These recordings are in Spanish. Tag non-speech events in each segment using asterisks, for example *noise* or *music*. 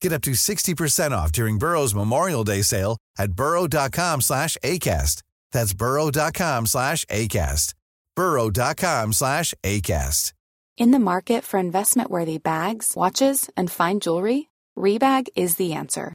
Get up to 60% off during Burrow's Memorial Day sale at burrow.com slash ACAST. That's burrow.com slash ACAST. burrow.com slash ACAST. In the market for investment-worthy bags, watches, and fine jewelry, Rebag is the answer.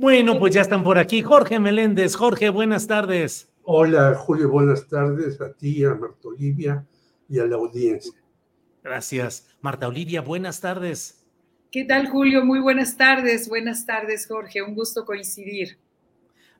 Bueno, pues ya están por aquí. Jorge Meléndez. Jorge, buenas tardes. Hola, Julio, buenas tardes a ti, a Marta Olivia y a la audiencia. Gracias. Marta Olivia, buenas tardes. ¿Qué tal, Julio? Muy buenas tardes. Buenas tardes, Jorge. Un gusto coincidir.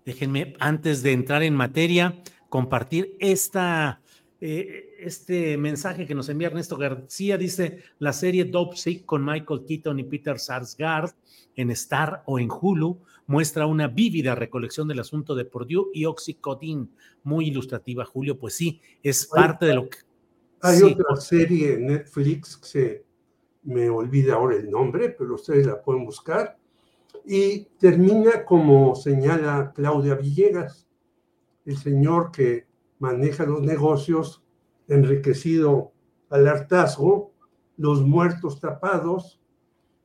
Déjenme, antes de entrar en materia, compartir esta, eh, este mensaje que nos envía Ernesto García. Dice, la serie Dope Sick con Michael Keaton y Peter Sarsgaard en Star o en Hulu muestra una vívida recolección del asunto de Purdue y Oxycodone, muy ilustrativa, Julio. Pues sí, es parte de lo que... Hay Sí, otra serie en Netflix que se me olvida ahora el nombre, pero ustedes la pueden buscar. Y termina como señala Claudia Villegas, el señor que maneja los negocios enriquecido al hartazgo, los muertos tapados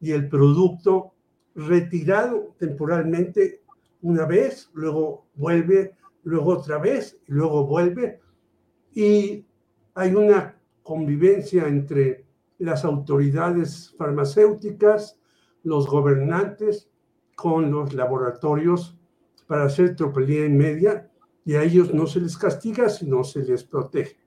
y el producto retirado temporalmente una vez, luego vuelve, luego otra vez, luego vuelve. Y hay una convivencia entre las autoridades farmacéuticas, los gobernantes, con los laboratorios para hacer tropelía en media y a ellos no se les castiga, sino se les protege.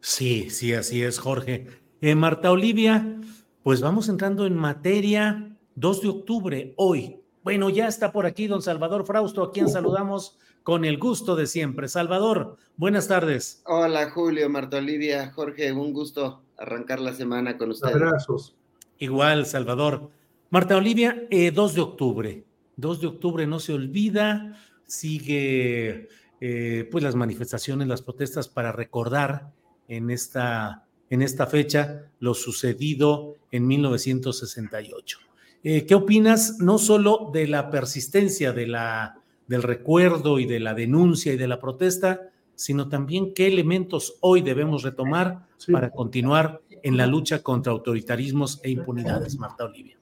Sí, sí, así es, Jorge. Eh, Marta Olivia, pues vamos entrando en materia. 2 de octubre, hoy. Bueno, ya está por aquí don Salvador Frausto, a quien saludamos con el gusto de siempre. Salvador, buenas tardes. Hola Julio, Marta Olivia, Jorge, un gusto arrancar la semana con ustedes. Abrazos. Igual, Salvador. Marta Olivia, eh, 2 de octubre. 2 de octubre no se olvida, sigue eh, pues las manifestaciones, las protestas para recordar en esta, en esta fecha lo sucedido en 1968. Eh, ¿Qué opinas no solo de la persistencia de la, del recuerdo y de la denuncia y de la protesta, sino también qué elementos hoy debemos retomar Sí. para continuar en la lucha contra autoritarismos e impunidades, Marta Olivia?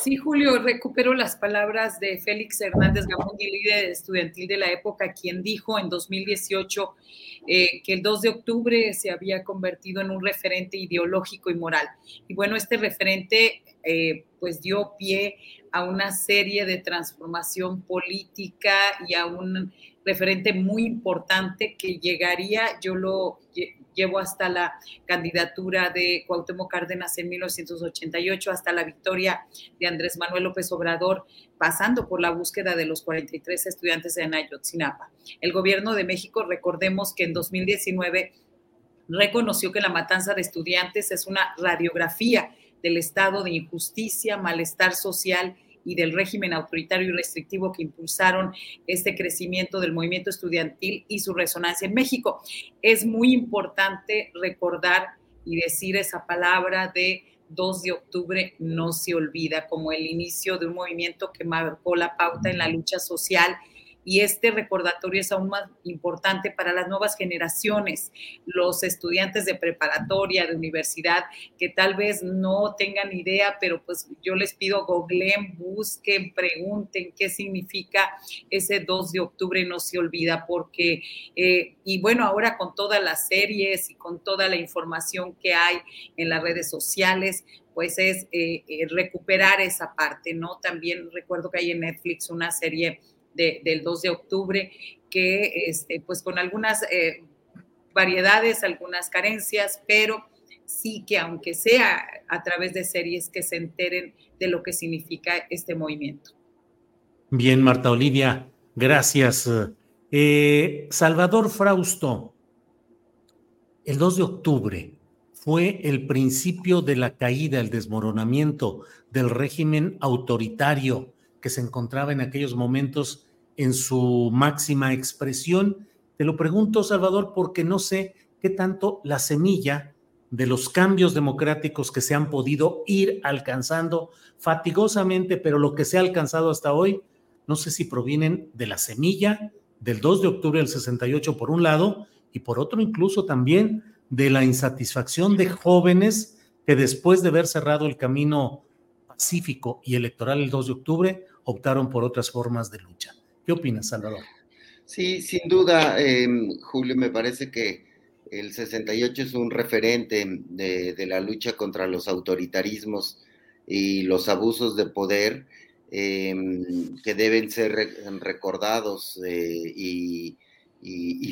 Sí, Julio, recupero las palabras de Félix Hernández Gamundi, líder estudiantil de la época, quien dijo en 2018 eh, que el 2 de octubre se había convertido en un referente ideológico y moral. Y bueno, este referente eh, pues dio pie a una serie de transformación política y a un referente muy importante que llegaría, yo lo lle- llevo hasta la candidatura de Cuauhtémoc Cárdenas en 1988, hasta la victoria de Andrés Manuel López Obrador, pasando por la búsqueda de los 43 estudiantes en Ayotzinapa. El gobierno de México, recordemos que en 2019 reconoció que la matanza de estudiantes es una radiografía del estado de injusticia, malestar social y del régimen autoritario y restrictivo que impulsaron este crecimiento del movimiento estudiantil y su resonancia en México. Es muy importante recordar y decir esa palabra de 2 de octubre no se olvida como el inicio de un movimiento que marcó la pauta en la lucha social y este recordatorio es aún más importante para las nuevas generaciones, los estudiantes de preparatoria, de universidad, que tal vez no tengan idea, pero pues yo les pido googleen, busquen, pregunten qué significa ese 2 de octubre, no se olvida, porque, eh, y bueno, ahora con todas las series y con toda la información que hay en las redes sociales, pues es eh, eh, recuperar esa parte, ¿no? También recuerdo que hay en Netflix una serie del 2 de octubre que, este, pues con algunas eh, variedades, algunas carencias, pero sí que aunque sea a través de series que se enteren de lo que significa este movimiento. Bien, Marta Olivia, gracias. Salvador Frausto, el 2 de octubre, fue el principio de la caída, el desmoronamiento del régimen autoritario que se encontraba en aquellos momentos en su máxima expresión. Te lo pregunto, Salvador, porque no sé qué tanto la semilla de los cambios democráticos que se han podido ir alcanzando fatigosamente, pero lo que se ha alcanzado hasta hoy, no sé si provienen de la semilla del 2 de octubre del 68 por un lado y por otro incluso también de la insatisfacción de jóvenes que después de haber cerrado el camino pacífico y electoral el 2 de octubre, optaron por otras formas de lucha. ¿Qué opinas, Salvador? Sí, sin duda, em, Julio, me parece que el 68 es un referente de, la lucha contra los autoritarismos y los abusos de poder em, que deben ser recordados eh, y,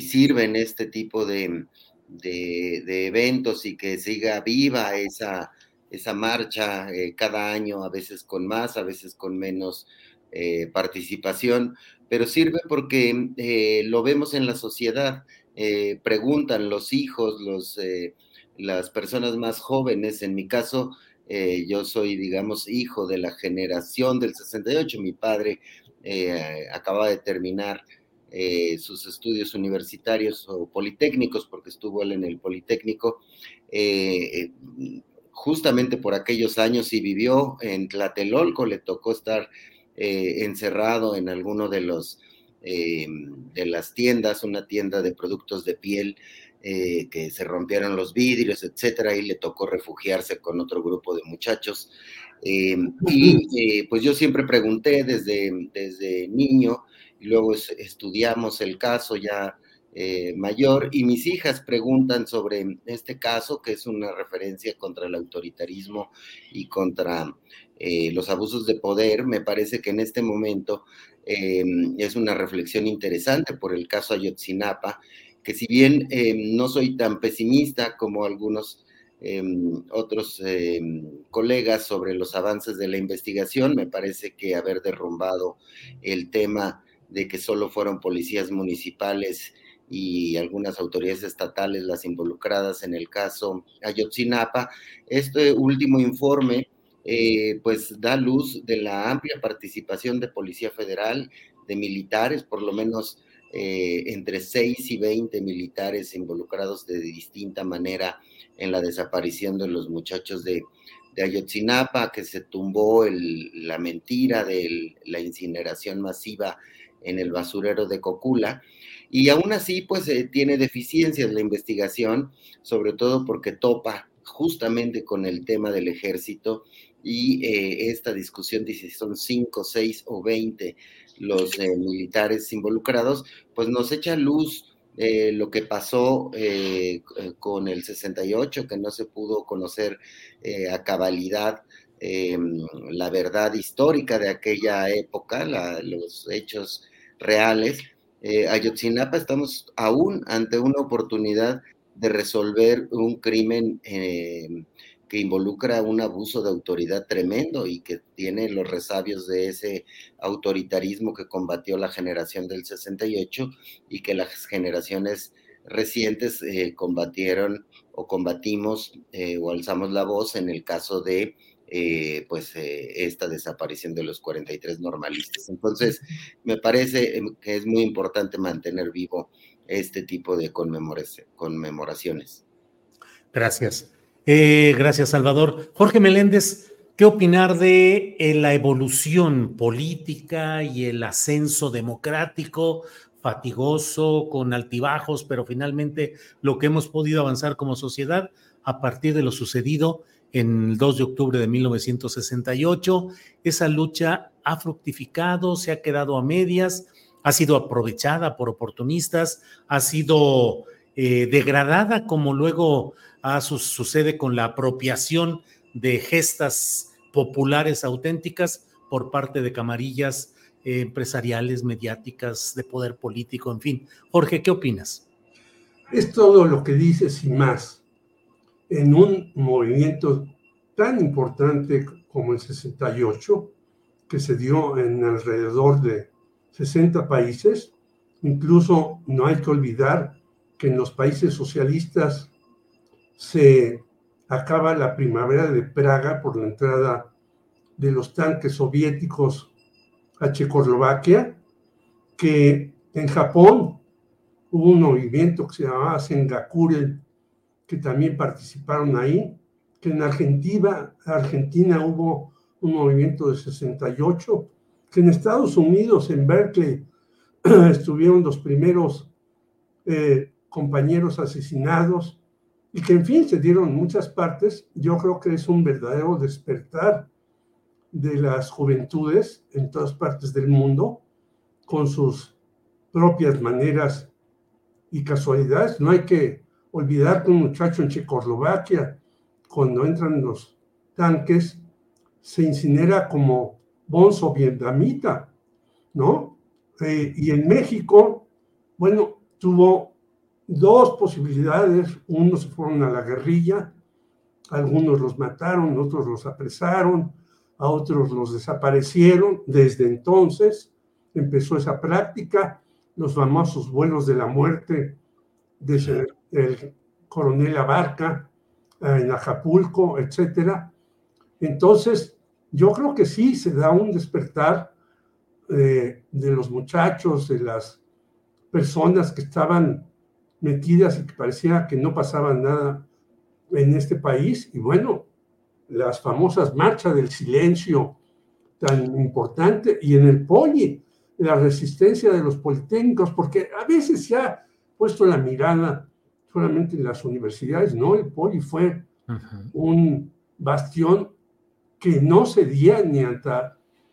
sirven este tipo de, de, eventos y que siga viva esa, esa marcha eh, cada año, a veces con más, a veces con menos eh, participación, pero sirve porque eh, lo vemos en la sociedad. preguntan los hijos, los, las personas más jóvenes, en mi caso, yo soy, digamos, hijo de la generación del 68, mi padre acaba de terminar eh, sus estudios universitarios o politécnicos, porque estuvo él en el Politécnico, eh, eh, justamente por aquellos años y vivió en Tlatelolco, le tocó estar encerrado en alguno de los de las tiendas, una tienda de productos de piel, que se rompieron los vidrios, etcétera, y le tocó refugiarse con otro grupo de muchachos. y pues yo siempre pregunté desde, desde niño y luego estudiamos el caso ya eh, mayor y mis hijas preguntan sobre este caso, que es una referencia contra el autoritarismo y contra eh, los abusos de poder. Me parece que en este momento eh, es una reflexión interesante por el caso Ayotzinapa, que si bien no soy tan pesimista como algunos otros colegas sobre los avances de la investigación, me parece que haber derrumbado el tema de que solo fueron policías municipales y algunas autoridades estatales las involucradas en el caso Ayotzinapa. Este último informe eh, pues da luz de la amplia participación de Policía Federal, de militares, por lo menos eh, entre 6 y 20 militares involucrados de distinta manera en la desaparición de los muchachos de, Ayotzinapa, que se tumbó la mentira de la incineración masiva en el basurero de Cocula. Y aún así, pues eh, tiene deficiencias la investigación, sobre todo porque topa justamente con el tema del ejército y eh, esta discusión dice si son 5, 6 o 20 los eh, militares involucrados, pues nos echa luz lo que pasó con el 68, que no se pudo conocer a cabalidad la verdad histórica de aquella época, los hechos reales. Eh, Ayotzinapa estamos aún ante una oportunidad de resolver un crimen eh, que involucra un abuso de autoridad tremendo y que tiene los resabios de ese autoritarismo que combatió la generación del 68 y que las generaciones recientes eh, combatieron o combatimos o alzamos la voz en el caso de eh, pues eh, esta desaparición de los 43 normalistas. Entonces, me parece em, que es muy importante mantener vivo este tipo de conmemoraciones. Gracias. Eh, gracias, Salvador. Jorge Meléndez, ¿qué opinar de la evolución política y el ascenso democrático fatigoso, con altibajos, pero finalmente lo que hemos podido avanzar como sociedad a partir de lo sucedido en el 2 de octubre de 1968. Esa lucha ha fructificado, se ha quedado a medias, ha sido aprovechada por oportunistas, ha sido eh, degradada como luego sucede con la apropiación de gestas populares auténticas por parte de camarillas eh, empresariales, mediáticas, de poder político, en fin. Jorge, ¿qué opinas? Es todo lo que dices y más en un movimiento tan importante como el 68, que se dio en alrededor de 60 países. Incluso no hay que olvidar que en los países socialistas se acaba la primavera de Praga por la entrada de los tanques soviéticos a Checoslovaquia, que en Japón hubo un movimiento que se llamaba Sengakuren, que también participaron ahí, que en Argentina, Argentina hubo un movimiento de 68, que en Estados Unidos, en Berkeley, *clears throat* estuvieron los primeros eh, compañeros asesinados y que en fin se dieron muchas partes. Yo creo que es un verdadero despertar de las juventudes en todas partes del mundo con sus propias maneras y casualidades. No hay que olvidar que un muchacho en Checoslovaquia, cuando entran los tanques, se incinera como bonzo vietnamita, ¿no? Eh, y en México, bueno, tuvo dos posibilidades. Unos fueron a la guerrilla, algunos los mataron, otros los apresaron, a otros los desaparecieron. Desde entonces empezó esa práctica, los famosos vuelos de la muerte desde el coronel Abarca eh, en Acapulco, etcétera. Entonces, yo creo que sí se da un despertar eh, de los muchachos, de las personas que estaban metidas y que parecía que no pasaba nada en este país. Y bueno, las famosas marchas del silencio tan importante y en el poli, la resistencia de los politécnicos, porque a veces se ha puesto la mirada solamente en las universidades, no, el poli fue un bastión que no cedía ni ante,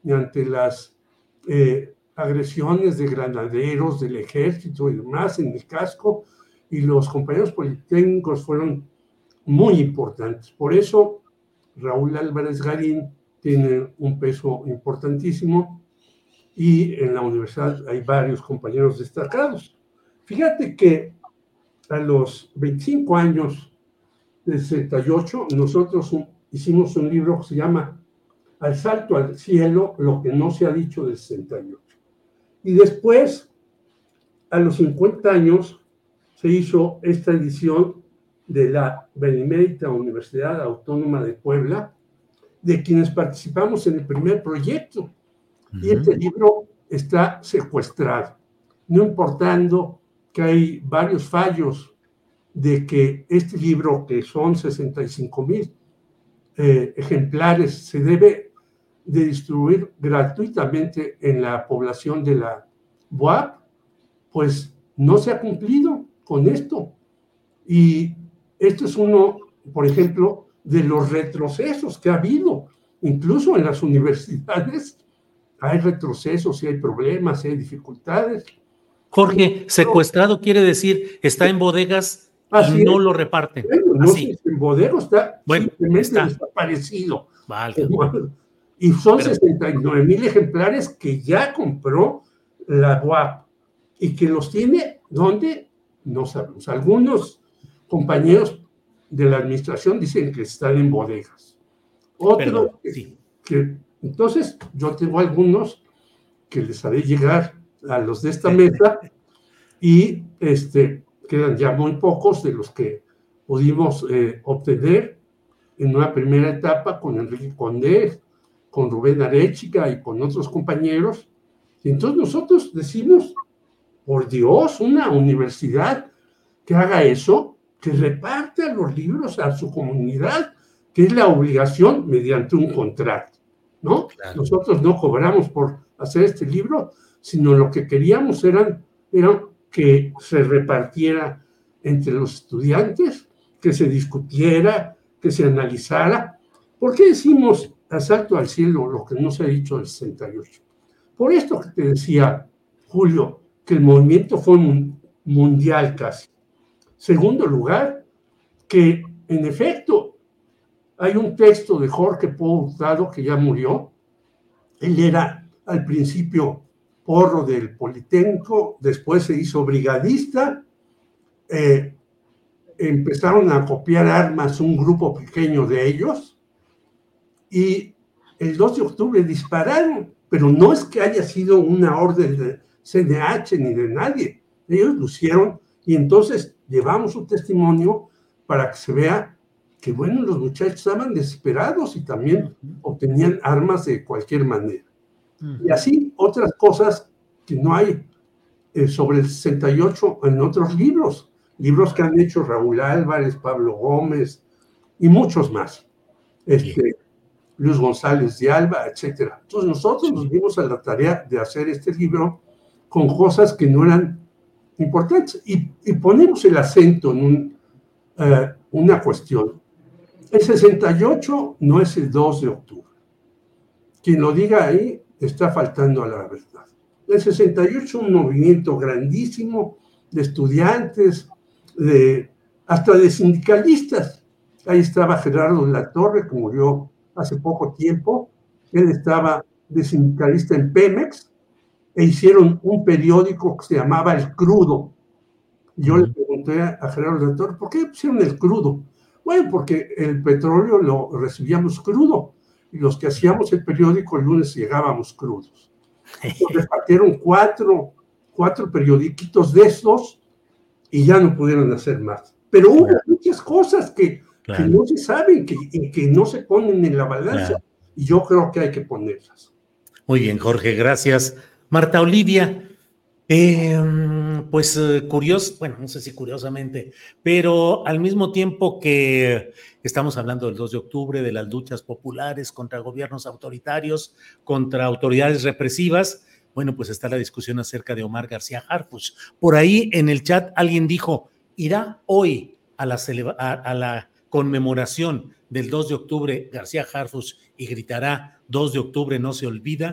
ni ante las eh, agresiones de granaderos del ejército y demás en el casco, y los compañeros politécnicos fueron muy importantes. Por eso Raúl Álvarez Garín tiene un peso importantísimo y en la universidad hay varios compañeros destacados. Fíjate que a los 25 años del 68, nosotros hicimos un libro que se llama Al salto al cielo, lo que no se ha dicho del 68. Y después, a los 50 años, se hizo esta edición de la Benemérita Universidad Autónoma de Puebla, de quienes participamos en el primer proyecto. Y este libro está secuestrado, no importando que hay varios fallos de que este libro, que son 65 mil eh, ejemplares, se debe de distribuir gratuitamente en la población de la BUAP, pues no se ha cumplido con esto. Y esto es uno, por ejemplo, de los retrocesos que ha habido, incluso en las universidades. Hay retrocesos y hay problemas, y hay dificultades. Jorge, secuestrado quiere decir está en bodegas y no lo reparten. no en bodegas está simplemente desaparecido. Y son 69 mil ejemplares que ya compró la UAP y que los tiene donde no sabemos. Algunos compañeros de la administración dicen que están en bodegas. Otros que, entonces yo tengo algunos que les haré llegar a los de esta mesa y este, quedan ya muy pocos de los que pudimos eh, obtener en una primera etapa con Enrique Condé, con Rubén Arechiga y con otros compañeros. Y entonces nosotros decimos, por Dios, una universidad que haga eso, que reparte los libros a su comunidad, que es la obligación mediante un contrato, ¿no? Nosotros no cobramos por hacer este libro, sino lo que queríamos eran, era que se repartiera entre los estudiantes, que se discutiera, que se analizara. ¿Por qué decimos asalto al cielo lo que no se ha dicho del 68? Por esto que te decía, Julio, que el movimiento fue mundial casi. Segundo lugar, que en efecto Hay un texto de Jorge Pau que ya murió. Él era al principio porro del Politécnico, después se hizo brigadista. Eh, empezaron a copiar armas un grupo pequeño de ellos y el 2 de octubre dispararon, pero no es que haya sido una orden de CNH ni de nadie. Ellos lo hicieron y entonces llevamos su testimonio para que se vea que, bueno, los muchachos estaban desesperados y también obtenían armas de cualquier manera. Y así otras cosas que no hay eh, sobre el 68 en otros libros, libros que han hecho Raúl Álvarez, Pablo Gómez y muchos más. Este, Luis González de Alba, etc. Entonces nosotros nos dimos a la tarea de hacer este libro con cosas que no eran importantes y, ponemos el acento en eh, una cuestión. El 68 no es el 2 de octubre. Quien lo diga ahí está faltando a la verdad. El 68 es un movimiento grandísimo de estudiantes, de, hasta de sindicalistas. Ahí estaba Gerardo de la Torre, que murió hace poco tiempo. Él estaba de sindicalista en Pemex e hicieron un periódico que se llamaba El Crudo. Yo le pregunté a Gerardo de la Torre, ¿por qué pusieron el crudo? Bueno, porque el petróleo lo recibíamos crudo y los que hacíamos el periódico el lunes llegábamos crudos. *laughs* repartieron cuatro, cuatro periodiquitos de estos y ya no pudieron hacer más. Pero hubo muchas cosas que, no se saben, que, que no se ponen en la balanza y yo creo que hay que ponerlas. Muy bien, Jorge, gracias. Marta Olivia, eh, pues eh, curioso, bueno, no sé si curiosamente, pero al mismo tiempo que estamos hablando del 2 de octubre, de las luchas populares contra gobiernos autoritarios, contra autoridades represivas, bueno, pues está la discusión acerca de Omar García Harfuch. Por ahí en el chat alguien dijo, irá hoy a la, a la conmemoración del 2 de octubre García Harfuch y gritará 2 de octubre no se olvida.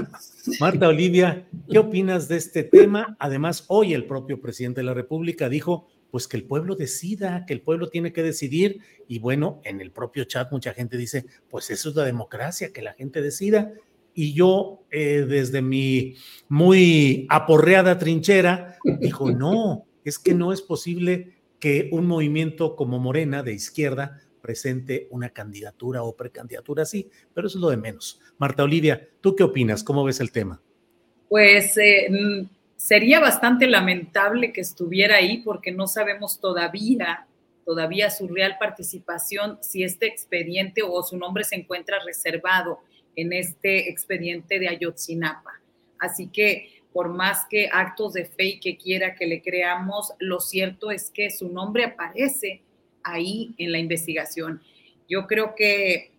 *laughs* Marta Olivia, ¿qué opinas de este tema? Además, hoy el propio presidente de la República dijo pues que el pueblo decida, que el pueblo tiene que decidir. Y bueno, en el propio chat mucha gente dice, pues eso es la democracia, que la gente decida. Y yo, eh, desde mi muy aporreada trinchera, dijo, no, es que no es posible que un movimiento como Morena de izquierda presente una candidatura o precandidatura así, pero eso es lo de menos. Marta Olivia, ¿tú qué opinas? ¿Cómo ves el tema? Pues eh, mm, sería bastante lamentable que estuviera ahí porque no sabemos todavía, todavía su real participación, si este expediente o su nombre se encuentra reservado en este expediente de Ayotzinapa. Así que por más que actos de fe que quiera que le creamos, lo cierto es que su nombre aparece ahí en la investigación. Yo creo que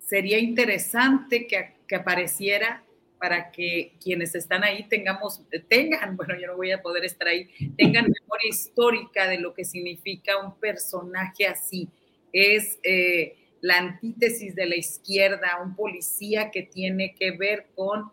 sería interesante que, que apareciera para que quienes están ahí tengamos, tengan, *laughs* bueno, yo no voy a poder estar ahí, tengan memoria histórica de lo que significa un personaje así. Es eh, la antítesis de la izquierda, un policía que tiene que ver con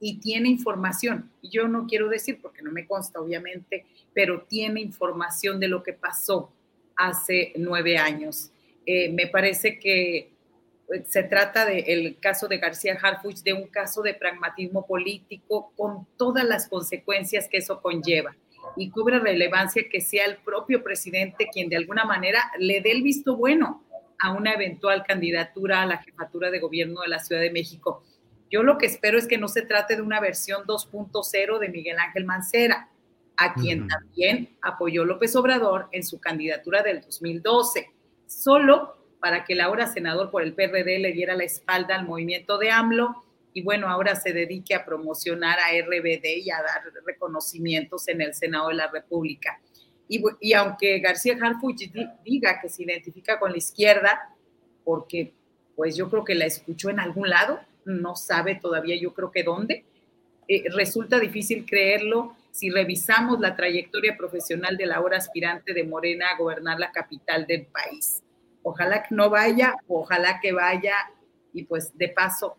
y tiene información. Yo no quiero decir, porque no me consta, obviamente, pero tiene información de lo que pasó hace nueve años. Eh, me parece que eh, se trata del caso de García Harfuch, de un caso de pragmatismo político con todas las consecuencias que eso conlleva. Y cubre relevancia que sea el propio presidente quien de alguna manera le dé el visto bueno a una eventual candidatura a la jefatura de gobierno de la Ciudad de México. Yo lo que espero es que no se trate de una versión 2.0 de Miguel Ángel Mancera, a quien también apoyó López Obrador en su candidatura del 2012, solo para que el ahora senador por el PRD le diera la espalda al movimiento de AMLO y bueno, ahora se dedique a promocionar a RBD y a dar reconocimientos en el Senado de la República. Y, y aunque García Harfuch diga que se identifica con la izquierda, porque pues yo creo que la escuchó en algún lado, no sabe todavía yo creo que dónde. Eh, resulta difícil creerlo si revisamos la trayectoria profesional de la ahora aspirante de Morena a gobernar la capital del país. Ojalá que no vaya, ojalá que vaya y pues de paso,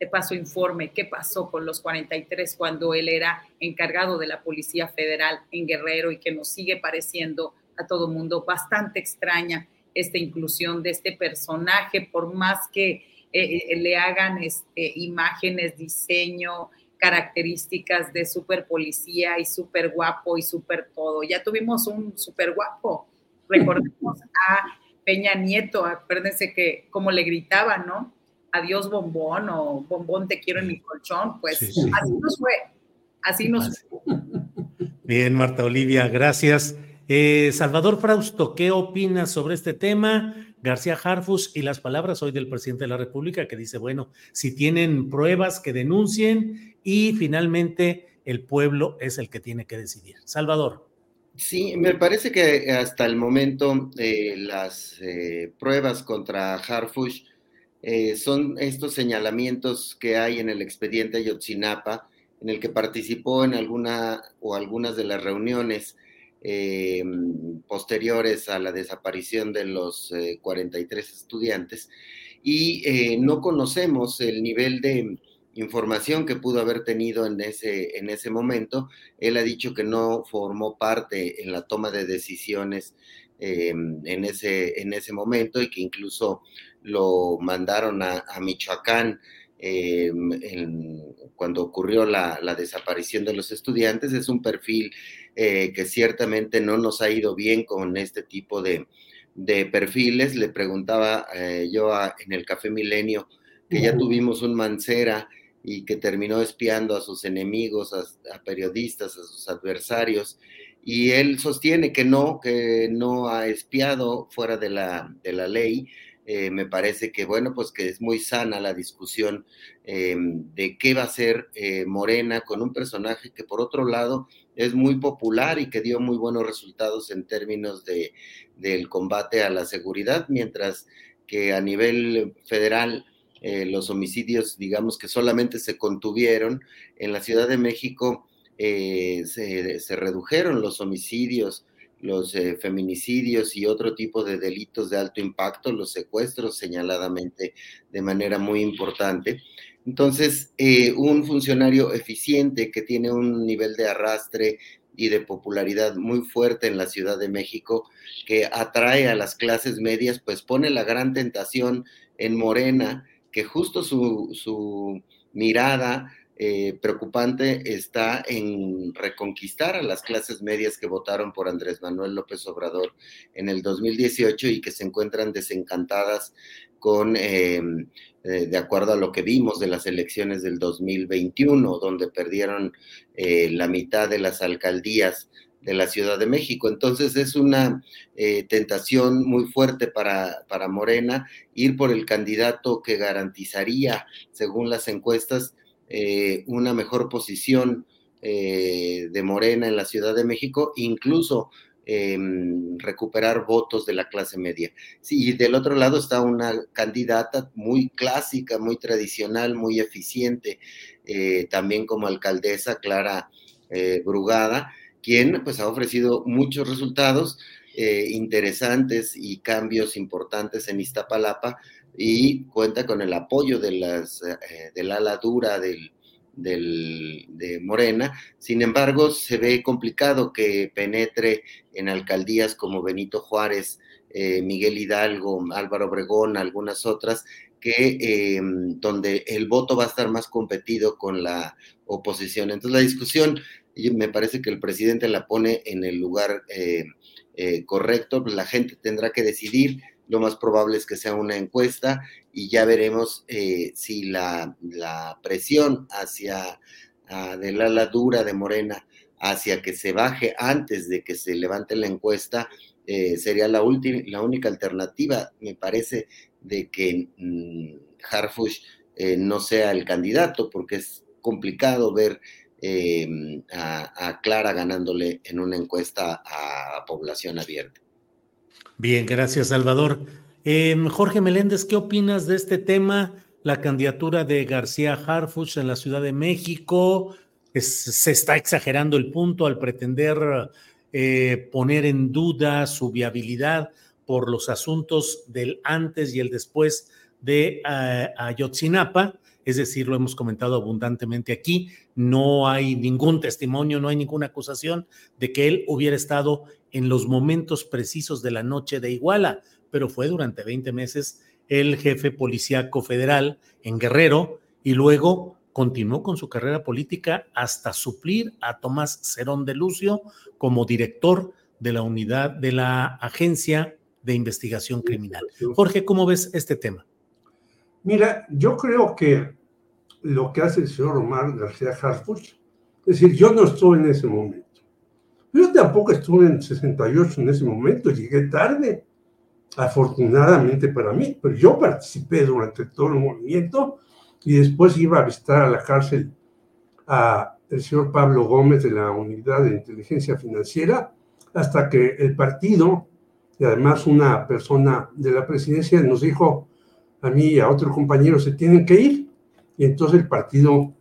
de paso informe qué pasó con los 43 cuando él era encargado de la Policía Federal en Guerrero y que nos sigue pareciendo a todo mundo bastante extraña esta inclusión de este personaje, por más que eh, eh, le hagan este, imágenes, diseño, características de súper policía y súper guapo y súper todo. Ya tuvimos un súper guapo. *laughs* Recordemos a Peña Nieto, acuérdense que como le gritaba, ¿no? Adiós bombón o bombón te quiero en mi colchón, pues así nos fue, así nos fue. *laughs* Bien, Marta Olivia, gracias. Eh, Salvador Frausto, ¿qué opinas sobre este tema? García Harfus y las palabras hoy del presidente de la República que dice, bueno, si tienen pruebas que denuncien y finalmente el pueblo es el que tiene que decidir. Salvador. Sí, me parece que hasta el momento eh, las eh, pruebas contra Harfush son estos señalamientos que hay en el expediente Ayotzinapa, en el que participó en alguna o algunas de las reuniones eh, posteriores a la desaparición de los 43 eh, estudiantes y eh, no conocemos el nivel de información que pudo haber tenido en ese, en ese momento. Él ha dicho que no formó parte en la toma de decisiones en, ese, en ese momento y que incluso lo mandaron a, Michoacán cuando ocurrió la, la, desaparición de los estudiantes. Es un perfil eh, que ciertamente no nos ha ido bien con este tipo de, perfiles. Le preguntaba eh, yo en el Café Milenio que ya tuvimos un Mancera y que terminó espiando a sus enemigos, a, periodistas, a sus adversarios, y él sostiene que no, que no ha espiado fuera de la, de la ley, eh, me parece que, bueno, pues que es muy sana la discusión de qué va a ser Morena con un personaje que por otro lado es muy popular y que dio muy buenos resultados en términos de, del combate a la seguridad, mientras que a nivel federal eh, los homicidios, digamos que solamente se contuvieron. En la Ciudad de México eh, se, redujeron los homicidios, los eh, feminicidios y otro tipo de delitos de alto impacto, los secuestros señaladamente de manera muy importante. Entonces, eh, un funcionario eficiente que tiene un nivel de arrastre y de popularidad muy fuerte en la Ciudad de México, que atrae a las clases medias, pues pone la gran tentación en Morena, que justo su, mirada eh, preocupante está en reconquistar a las clases medias que votaron por Andrés Manuel López Obrador en el 2018 y que se encuentran desencantadas con eh, eh, de acuerdo a lo que vimos de las elecciones del 2021, donde perdieron eh, la mitad de las alcaldías de la Ciudad de México. Entonces es una eh, tentación muy fuerte para, para Morena ir por el candidato que garantizaría, según las encuestas, una mejor posición de Morena en la Ciudad de México, incluso Em, recuperar votos de la clase media. Sí, y del otro lado está una candidata muy clásica, muy tradicional, muy eficiente, eh, también como alcaldesa Clara eh, Brugada, quien pues ha ofrecido muchos resultados eh, interesantes y cambios importantes en Iztapalapa y cuenta con el apoyo de las, del ala dura del del, de Morena. Sin embargo, se ve complicado que penetre en alcaldías como Benito Juárez, eh, Miguel Hidalgo, Álvaro Obregón, algunas otras, que eh, donde el voto va a estar más competido con la oposición. Entonces, la discusión, me parece que el presidente la pone en el lugar eh, correcto, la gente tendrá que decidir lo más probable es que sea una encuesta y ya veremos eh, si la, presión hacia de la ala dura de Morena hacia que se baje antes de que se levante la encuesta eh, sería la, la única alternativa, me parece, de que mm, Harfush eh, no sea el candidato, porque es complicado ver a, a Clara ganándole en una encuesta a población abierta. Bien, gracias, Salvador. Em, Jorge Meléndez, ¿qué opinas de este tema? La candidatura de García Harfuch en la Ciudad de México. se está exagerando el punto al pretender eh, poner en duda su viabilidad por los asuntos del antes y el después de uh, Ayotzinapa. Es decir, lo hemos comentado abundantemente aquí, no hay ningún testimonio, no hay ninguna acusación de que él hubiera estado en los momentos precisos de la noche de Iguala, pero fue durante 20 meses el jefe policíaco federal en Guerrero y luego continuó con su carrera política hasta suplir a Tomás Cerón de Lucio como director de la unidad de la Agencia de Investigación Criminal. Jorge, ¿cómo ves este tema? Mira, yo creo que lo que hace el señor Omar García Harfuch, es decir, yo no estuve en ese momento. Yo tampoco estuve en 68 en ese momento, llegué tarde, afortunadamente para mí, pero yo participé durante todo el movimiento y después iba a visitar a la cárcel a el señor Pablo Gómez de la Unidad de Inteligencia Financiera, hasta que el partido, y además una persona de la presidencia, nos dijo a mí y a otro compañero, se tienen que ir, y entonces el partido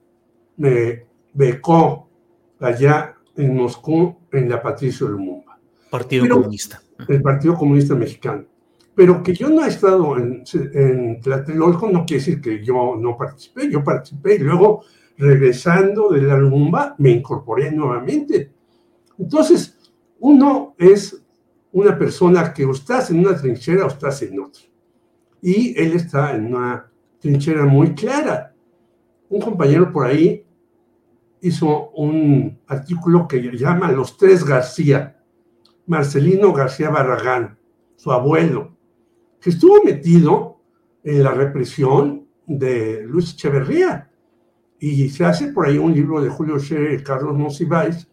me becó allá en Moscú, en la Patricio Lumumba. Partido Comunista. El Partido Comunista Mexicano. Pero que yo no he estado en, en Tlatelolco no quiere decir que yo no participé, yo participé y luego regresando de la Lumumba me incorporé nuevamente. Entonces, uno es una persona que o estás en una trinchera o estás en otra. Y él está en una trinchera muy clara. Un compañero por ahí hizo un artículo que llama Los Tres García. Marcelino García Barragán, su abuelo, que estuvo metido en la represión de Luis Echeverría. Y se hace por ahí un libro de Julio Scherer y Carlos Monsiváis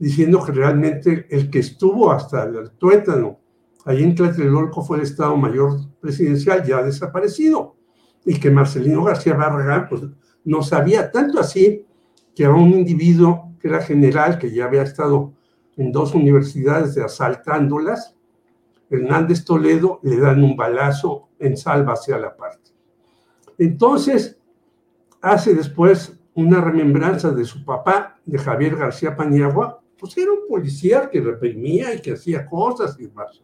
diciendo que realmente el que estuvo hasta el tuétano ahí en Tlatelolco fue el Estado Mayor Presidencial ya desaparecido y que Marcelino García Barragán pues, no sabía tanto así que a un individuo que era general, que ya había estado en dos universidades de asaltándolas, Hernández Toledo le dan un balazo en salva hacia la parte. Entonces, hace después una remembranza de su papá, de Javier García Paniagua, pues era un policía que reprimía y que hacía cosas y demás.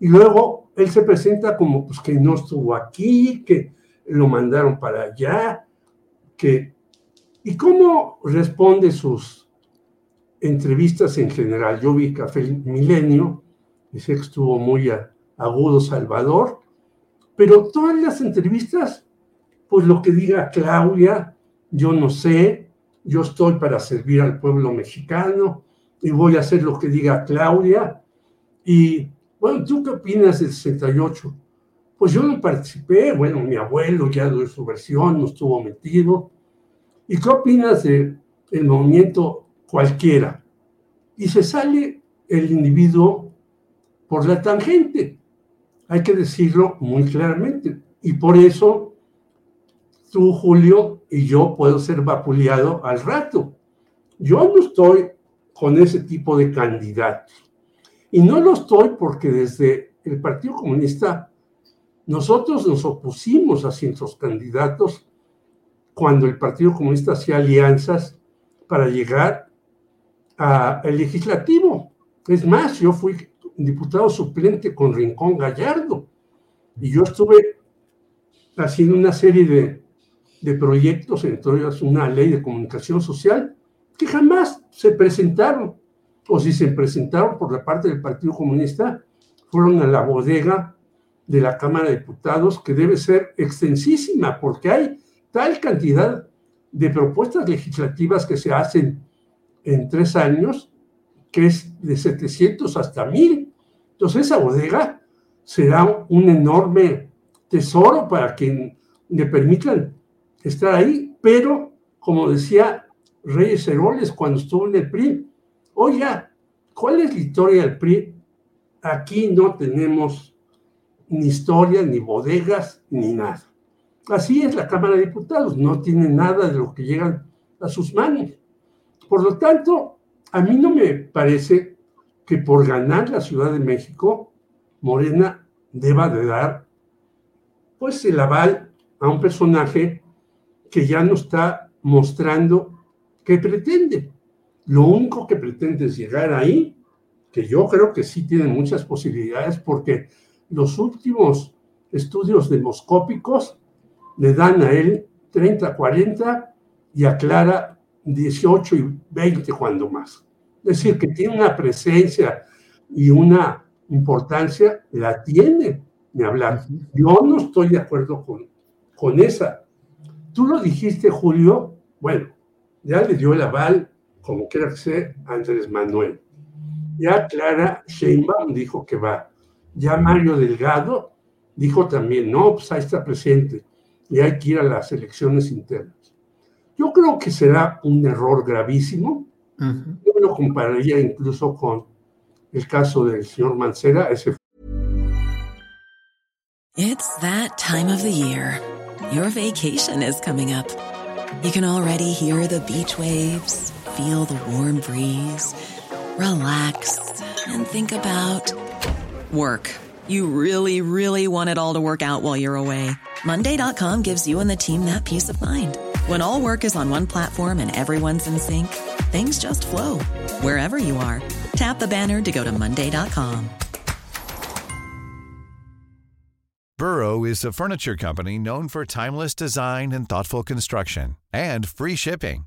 Y luego él se presenta como pues que no estuvo aquí, que lo mandaron para allá, que... ¿Y cómo responde sus entrevistas en general? Yo vi Café Milenio, Dice que estuvo muy agudo Salvador, pero todas las entrevistas, pues lo que diga Claudia, yo no sé, yo estoy para servir al pueblo mexicano y voy a hacer lo que diga Claudia. Y bueno, ¿tú qué opinas del 68? Pues yo no participé, bueno, mi abuelo ya dio su versión, no estuvo metido. ¿Y qué opinas del el movimiento cualquiera? Y se sale el individuo por la tangente. Hay que decirlo muy claramente. Y por eso tú, Julio, y yo puedo ser vapuleado al rato. Yo no estoy con ese tipo de candidatos. Y no lo estoy porque desde el Partido Comunista nosotros nos opusimos a ciertos candidatos cuando el Partido Comunista hacía alianzas para llegar al legislativo. Es más, yo fui diputado suplente con Rincón Gallardo. Y yo estuve haciendo una serie de, de proyectos, entre ellos una ley de comunicación social, que jamás se presentaron, o si se presentaron por la parte del Partido Comunista, fueron a la bodega de la Cámara de Diputados, que debe ser extensísima, porque hay tal cantidad de propuestas legislativas que se hacen en tres años, que es de 700 hasta 1000. Entonces esa bodega será un enorme tesoro para quien le permitan estar ahí, pero como decía Reyes Heroles cuando estuvo en el PRI, oiga, ¿cuál es la historia del PRI? Aquí no tenemos ni historia, ni bodegas, ni nada. Así es la Cámara de Diputados, no tiene nada de lo que llegan a sus manos. Por lo tanto, a mí no me parece que por ganar la Ciudad de México, Morena deba de dar pues el aval a un personaje que ya no está mostrando que pretende. Lo único que pretende es llegar ahí, que yo creo que sí tiene muchas posibilidades porque los últimos estudios demoscópicos le dan a él 30, 40 y a Clara 18 y 20 cuando más. Es decir, que tiene una presencia y una importancia la tiene, ni hablar. Yo no estoy de acuerdo con, con esa. Tú lo dijiste, Julio, bueno, ya le dio el aval, como quiera que sea, Andrés Manuel. Ya Clara Sheinbaum dijo que va. Ya Mario Delgado dijo también, no, pues ahí está presente y hay que ir a las elecciones internas. Yo creo que será un error gravísimo. Yo lo compararía incluso con el caso del señor Mancera. Ese... It's that time of the year. Your vacation is coming up. You can already hear the beach waves, feel the warm breeze, relax and think about work. You really, really want it all to work out while you're away. Monday.com gives you and the team that peace of mind. When all work is on one platform and everyone's in sync, things just flow wherever you are. Tap the banner to go to Monday.com. Burrow is a furniture company known for timeless design and thoughtful construction and free shipping,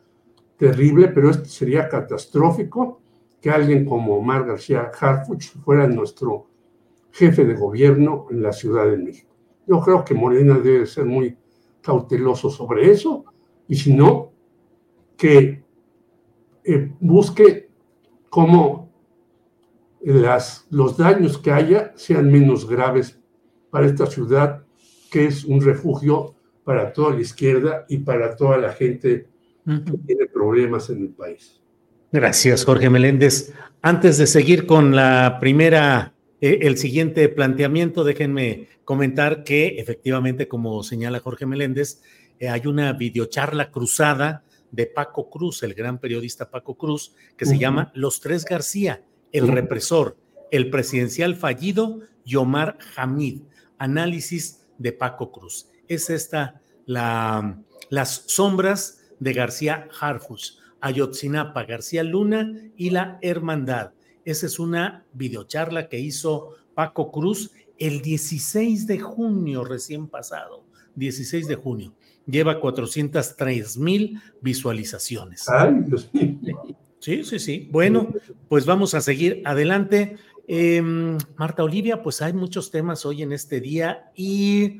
terrible, pero sería catastrófico que alguien como Omar García Harfuch fuera nuestro jefe de gobierno en la Ciudad de México. Yo creo que Morena debe ser muy cauteloso sobre eso y si no, que eh, busque cómo las, los daños que haya sean menos graves para esta ciudad, que es un refugio para toda la izquierda y para toda la gente que tiene problemas en el país. Gracias, Jorge Meléndez. Antes de seguir con la primera, eh, el siguiente planteamiento, déjenme comentar que efectivamente, como señala Jorge Meléndez, eh, hay una videocharla cruzada de Paco Cruz, el gran periodista Paco Cruz, que se llama Los Tres García, el represor, el presidencial fallido y Omar Hamid, análisis de Paco Cruz. Es esta la, las sombras de García Harfus, Ayotzinapa, García Luna y la Hermandad. Esa es una videocharla que hizo Paco Cruz el 16 de junio recién pasado, 16 de junio lleva 403 mil visualizaciones. Sí, sí, sí. Bueno, pues vamos a seguir adelante. Em, Marta Olivia, pues hay muchos temas hoy en este día y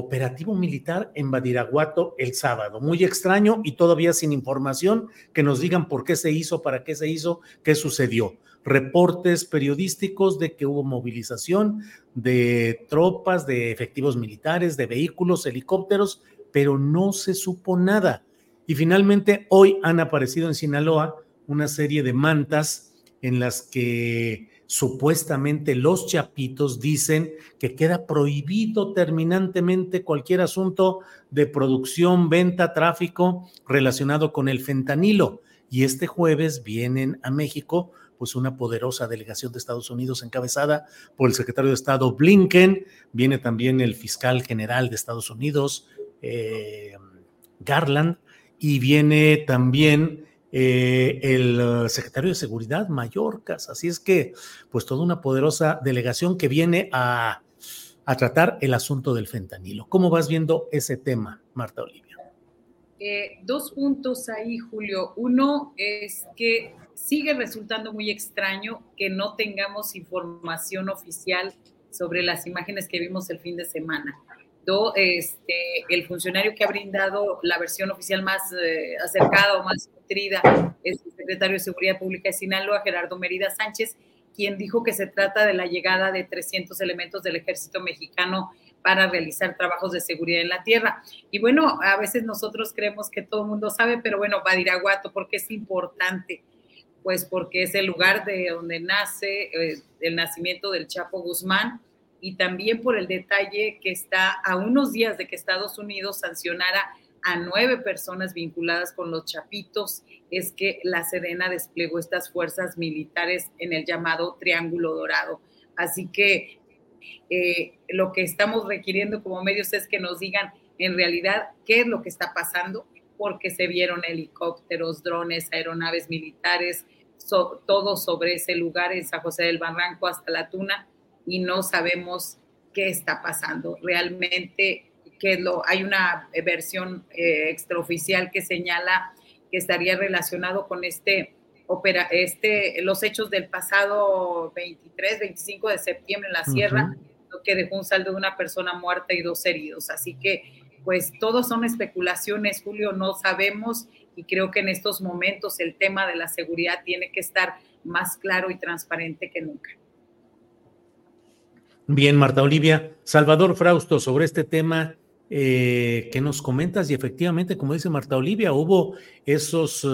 operativo militar en Badiraguato el sábado. Muy extraño y todavía sin información que nos digan por qué se hizo, para qué se hizo, qué sucedió. Reportes periodísticos de que hubo movilización de tropas, de efectivos militares, de vehículos, helicópteros, pero no se supo nada. Y finalmente hoy han aparecido en Sinaloa una serie de mantas en las que supuestamente los chapitos dicen que queda prohibido terminantemente cualquier asunto de producción, venta, tráfico relacionado con el fentanilo. Y este jueves vienen a México pues una poderosa delegación de Estados Unidos encabezada por el secretario de Estado Blinken, viene también el fiscal general de Estados Unidos, eh, Garland, y viene también eh, el uh, secretario de Seguridad, Mallorcas. Así es que, pues toda una poderosa delegación que viene a, a tratar el asunto del fentanilo. ¿Cómo vas viendo ese tema, Marta Olivia? Eh, dos puntos ahí, Julio. Uno es que sigue resultando muy extraño que no tengamos información oficial sobre las imágenes que vimos el fin de semana este, el funcionario que ha brindado la versión oficial más eh, acercada o más nutrida es el secretario de Seguridad Pública de Sinaloa, Gerardo Merida Sánchez, quien dijo que se trata de la llegada de 300 elementos del ejército mexicano para realizar trabajos de seguridad en la tierra. Y bueno, a veces nosotros creemos que todo el mundo sabe, pero bueno, Badiraguato, ¿por qué es importante? Pues porque es el lugar de donde nace eh, el nacimiento del Chapo Guzmán, y también por el detalle que está a unos días de que Estados Unidos sancionara a nueve personas vinculadas con los chapitos, es que la Sedena desplegó estas fuerzas militares en el llamado Triángulo Dorado. Así que Eh, lo que estamos requiriendo como medios es que nos digan en realidad qué es lo que está pasando, porque se vieron helicópteros, drones, aeronaves militares, todo sobre ese lugar en San José del Barranco hasta la Tuna y no sabemos qué está pasando. Realmente que lo, hay una versión eh, extraoficial que señala que estaría relacionado con este, opera, este, los hechos del pasado 23, 25 de septiembre en la sierra, lo que dejó un saldo de una persona muerta y dos heridos. Así que, pues, todos son especulaciones, Julio, no sabemos y creo que en estos momentos el tema de la seguridad tiene que estar más claro y transparente que nunca. Bien, Marta Olivia. Salvador Frausto, sobre este tema eh, que nos comentas, y efectivamente, como dice Marta Olivia, hubo esos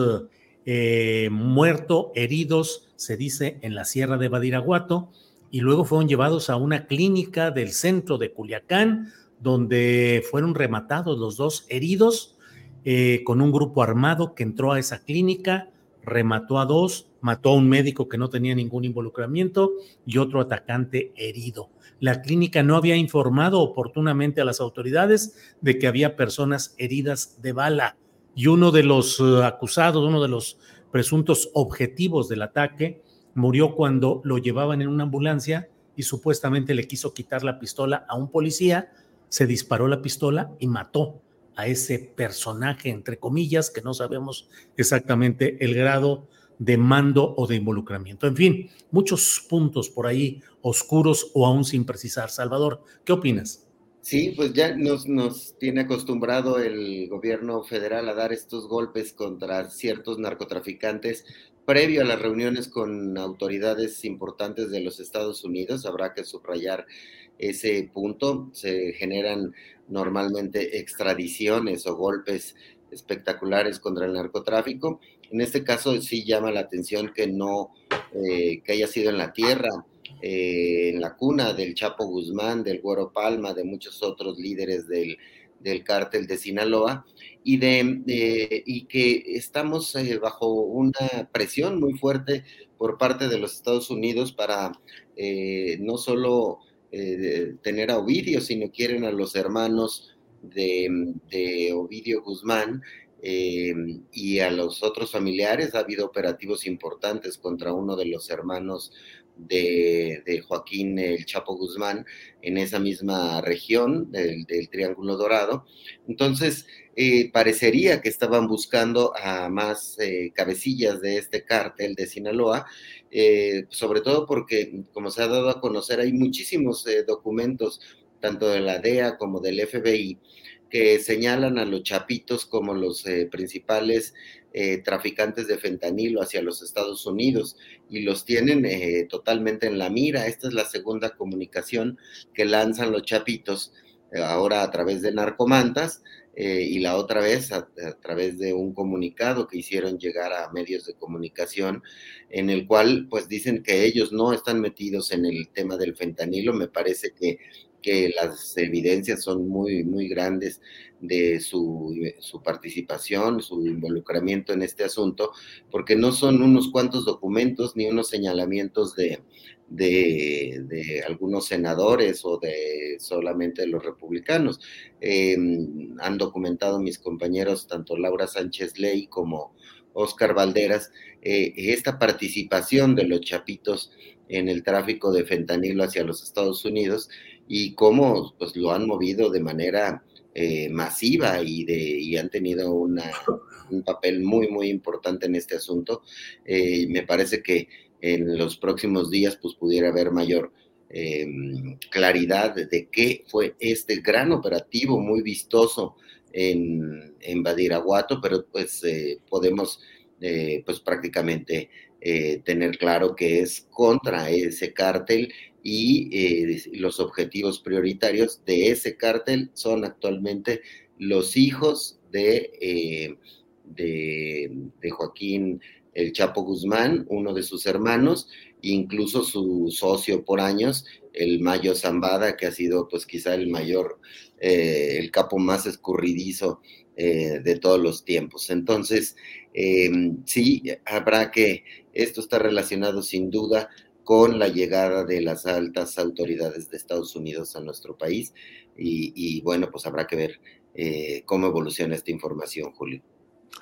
eh, muertos, heridos, se dice, en la sierra de Badiraguato, y luego fueron llevados a una clínica del centro de Culiacán, donde fueron rematados los dos heridos eh, con un grupo armado que entró a esa clínica, remató a dos, mató a un médico que no tenía ningún involucramiento y otro atacante herido la clínica no había informado oportunamente a las autoridades de que había personas heridas de bala. Y uno de los eh, acusados, uno de los presuntos objetivos del ataque, murió cuando lo llevaban en una ambulancia y supuestamente le quiso quitar la pistola a un policía, se disparó la pistola y mató a ese personaje, entre comillas, que no sabemos exactamente el grado de mando o de involucramiento. En fin, muchos puntos por ahí oscuros o aún sin precisar. Salvador, ¿qué opinas? Sí, pues ya nos, nos tiene acostumbrado el gobierno federal a dar estos golpes contra ciertos narcotraficantes previo a las reuniones con autoridades importantes de los Estados Unidos. Habrá que subrayar ese punto. Se generan normalmente extradiciones o golpes espectaculares contra el narcotráfico. En este caso sí llama la atención que no, eh, que haya sido en la tierra, eh, en la cuna del Chapo Guzmán, del Güero Palma, de muchos otros líderes del, del cártel de Sinaloa, y, de, y que estamos eh, bajo una presión muy fuerte por parte de los Estados Unidos para no solo tener a Ovidio, sino quieren a los hermanos de, Ovidio Guzmán eh, y a los otros familiares. Ha habido operativos importantes contra uno de los hermanos de, Joaquín el Chapo Guzmán en esa misma región del, Triángulo Dorado. Entonces, eh, parecería que estaban buscando a más eh, cabecillas de este cártel de Sinaloa, sobre todo porque, como se ha dado a conocer, hay muchísimos documentos tanto de la DEA como del FBI, que señalan a los chapitos como los eh, principales eh, traficantes de fentanilo hacia los Estados Unidos y los tienen eh, totalmente en la mira. Esta es la segunda comunicación que lanzan los chapitos ahora a través de narcomantas y la otra vez a, través de un comunicado que hicieron llegar a medios de comunicación en el cual pues dicen que ellos no están metidos en el tema del fentanilo. Me parece que que las evidencias son muy, muy grandes de su, su, participación, su involucramiento en este asunto, porque no son unos cuantos documentos ni unos señalamientos de, de, algunos senadores o de solamente los republicanos. Em, han documentado mis compañeros, tanto Laura Sánchez Ley como Oscar Valderas, eh, esta participación de los chapitos en el tráfico de fentanilo hacia los Estados Unidos y cómo pues, lo han movido de manera eh, masiva y, de, y han tenido una, *laughs* un papel muy, muy importante en este asunto. Eh, me parece que en los próximos días pues, pudiera haber mayor em, claridad de qué fue este gran operativo muy vistoso en, en Badiraguato, pero pues eh, podemos pues prácticamente tener claro que es contra ese cártel y eh, los objetivos prioritarios de ese cártel son actualmente los hijos de, eh, de, Joaquín el Chapo Guzmán, uno de sus hermanos, incluso su socio por años, el Mayo Zambada, que ha sido pues quizá el mayor, eh, el capo más escurridizo de todos los tiempos. Entonces, sí, habrá que, esto está relacionado sin duda con la llegada de las altas autoridades de Estados Unidos a nuestro país. Y, bueno, pues habrá que ver eh, cómo evoluciona esta información, Julio.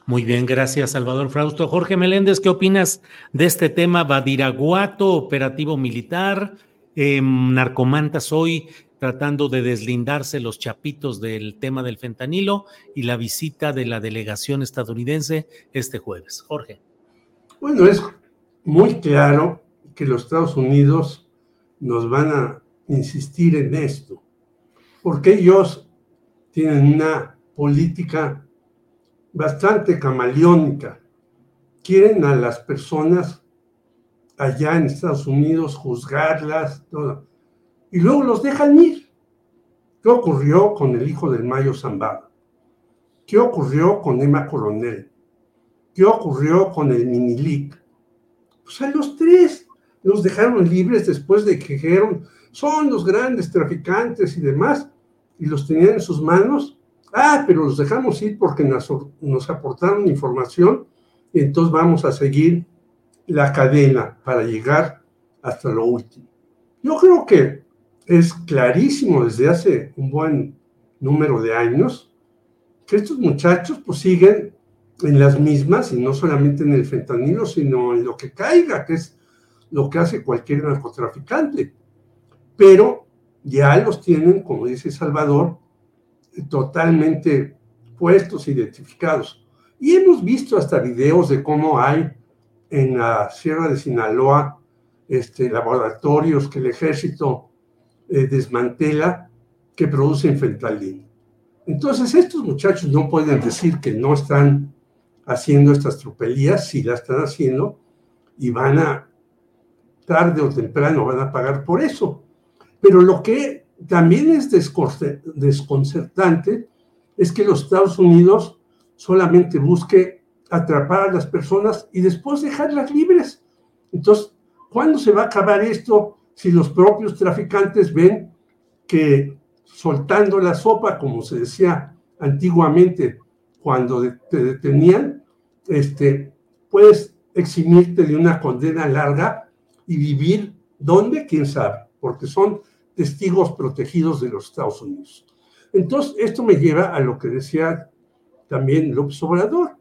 Muy bien, gracias, Salvador Frausto. Jorge Meléndez, ¿qué opinas de este tema? Badiraguato, operativo militar, narcomantas hoy tratando de deslindarse los chapitos del tema del fentanilo y la visita de la delegación estadounidense este jueves. Jorge. Bueno, es muy claro que los Estados Unidos nos van a insistir en esto, porque ellos tienen una política bastante camaleónica. Quieren a las personas allá en Estados Unidos juzgarlas, y luego los dejan ir. ¿Qué ocurrió con el hijo del Mayo Zambada? ¿Qué ocurrió con Emma Coronel? ¿Qué ocurrió con el Minilic? Pues a los tres los dejaron libres después de que dijeron, son los grandes traficantes y demás, y los tenían en sus manos. Ah, pero los dejamos ir porque nos, nos aportaron información y entonces vamos a seguir la cadena para llegar hasta lo último. Yo creo que es clarísimo desde hace un buen número de años que estos muchachos pues siguen en las mismas y no solamente en el fentanilo, sino en lo que caiga, que es lo que hace cualquier narcotraficante. Pero ya los tienen, como dice Salvador, totalmente puestos, identificados. Y hemos visto hasta videos de cómo hay en la Sierra de Sinaloa este, laboratorios que el ejército eh, desmantela que producen fentanilo. Entonces, estos muchachos no pueden decir que no están haciendo estas tropelías, si la están haciendo, y van a, tarde o temprano, van a pagar por eso. Pero lo que también es desconcertante es que los Estados Unidos solamente busque atrapar a las personas y después dejarlas libres. Entonces, ¿cuándo se va a acabar esto? si los propios traficantes ven que soltando la sopa, como se decía antiguamente cuando te detenían, este, puedes eximirte de una condena larga y vivir donde, quién sabe, porque son testigos protegidos de los Estados Unidos. Entonces, esto me lleva a lo que decía también López Obrador,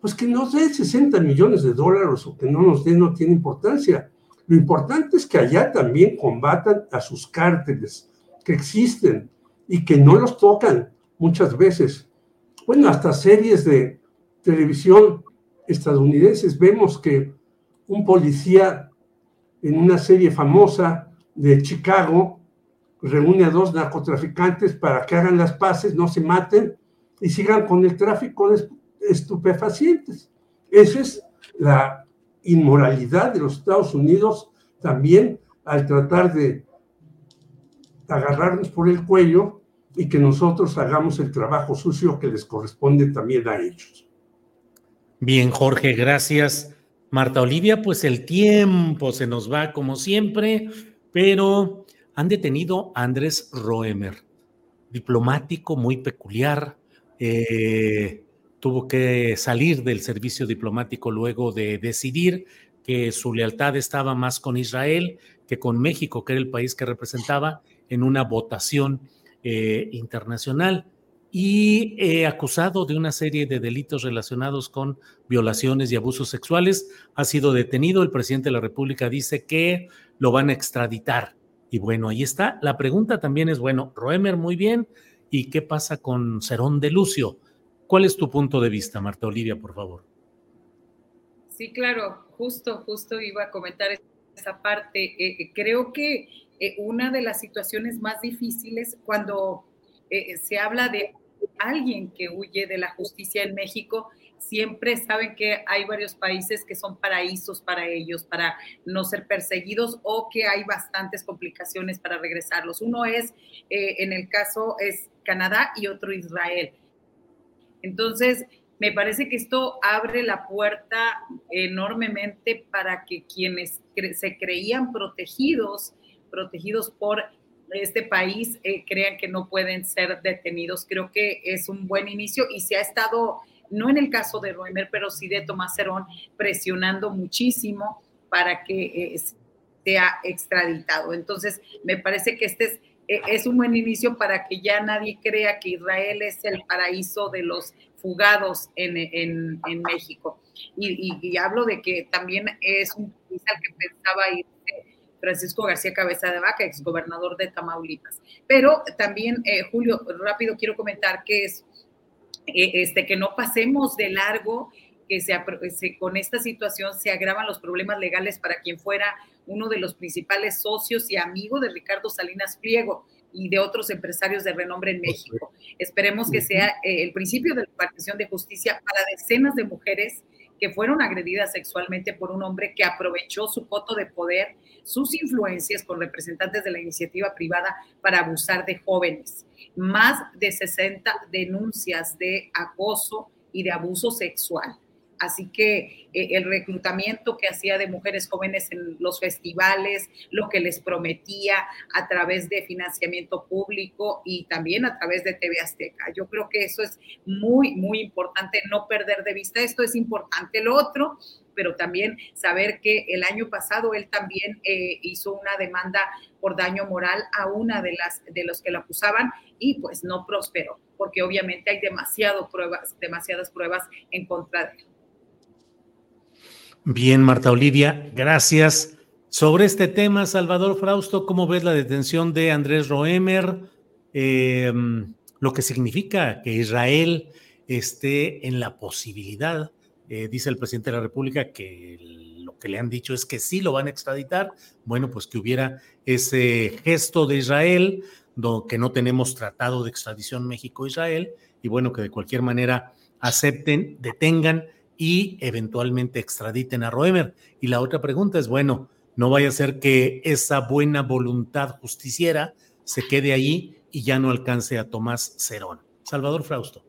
pues que nos dé 60 millones de dólares o que no nos dé no tiene importancia. Lo importante es que allá también combatan a sus cárteles que existen y que no los tocan muchas veces. Bueno, hasta series de televisión estadounidenses vemos que un policía en una serie famosa de Chicago reúne a dos narcotraficantes para que hagan las paces, no se maten y sigan con el tráfico de estupefacientes. Esa es la inmoralidad de los Estados Unidos también al tratar de agarrarnos por el cuello y que nosotros hagamos el trabajo sucio que les corresponde también a ellos. Bien, Jorge, gracias. Marta Olivia, pues el tiempo se nos va como siempre, pero han detenido a Andrés Roemer, diplomático muy peculiar, eh, tuvo que salir del servicio diplomático luego de decidir que su lealtad estaba más con Israel que con México, que era el país que representaba en una votación eh, internacional y eh, acusado de una serie de delitos relacionados con violaciones y abusos sexuales, ha sido detenido. El presidente de la República dice que lo van a extraditar. Y bueno, ahí está. La pregunta también es, bueno, Roemer, muy bien. ¿Y qué pasa con Cerón de Lucio? ¿Cuál es tu punto de vista, Marta Olivia, por favor? Sí, claro, justo, justo iba a comentar esa parte. Eh, eh, creo que una de las situaciones más difíciles cuando se habla de alguien que huye de la justicia en México, siempre saben que hay varios países que son paraísos para ellos, para no ser perseguidos o que hay bastantes complicaciones para regresarlos. Uno es, en el caso, es Canadá y otro Israel. Entonces, me parece que esto abre la puerta enormemente para que quienes se creían protegidos, protegidos por este país, eh, crean que no pueden ser detenidos. Creo que es un buen inicio y se ha estado, no en el caso de Roemer, pero sí de Tomás Cerón, presionando muchísimo para que eh, sea extraditado. Entonces, me parece que este es, e, es un buen inicio para que ya nadie crea que Israel es el paraíso de los fugados en, en, México. Y, y, hablo de que también es un país al que pensaba ir Francisco García Cabeza de Vaca, exgobernador de Tamaulipas. Pero también, eh, Julio, rápido quiero comentar que es eh, este, que no pasemos de largo que se, con esta situación se agravan los problemas legales para quien fuera uno de los principales socios y amigos de Ricardo Salinas Pliego y de otros empresarios de renombre en México. Esperemos que sea eh, el principio de la partición de justicia para decenas de mujeres que fueron agredidas sexualmente por un hombre que aprovechó su coto de poder, sus influencias con representantes de la iniciativa privada para abusar de jóvenes. Más de 60 denuncias de acoso y de abuso sexual. Así que eh, el reclutamiento que hacía de mujeres jóvenes en los festivales, lo que les prometía a través de financiamiento público y también a través de TV Azteca. Yo creo que eso es muy, muy importante, no perder de vista esto, es importante. Lo otro, pero también saber que el año pasado él también eh, hizo una demanda por daño moral a una de las de los que lo acusaban y pues no prosperó, porque obviamente hay demasiado pruebas, demasiadas pruebas en contra de él. Bien, Marta Olivia, gracias. Sobre este tema, Salvador Frausto, ¿cómo ves la detención de Andrés Roemer? Em, lo que significa que Israel esté en la posibilidad, eh, dice el presidente de la República, que lo que le han dicho es que sí lo van a extraditar. Bueno, pues que hubiera ese gesto de Israel, que no tenemos tratado de extradición México-Israel, y bueno, que de cualquier manera acepten, detengan y eventualmente extraditen a Roemer. Y la otra pregunta es, bueno, no vaya a ser que esa buena voluntad justiciera se quede ahí y ya no alcance a Tomás Cerón. Salvador Frausto.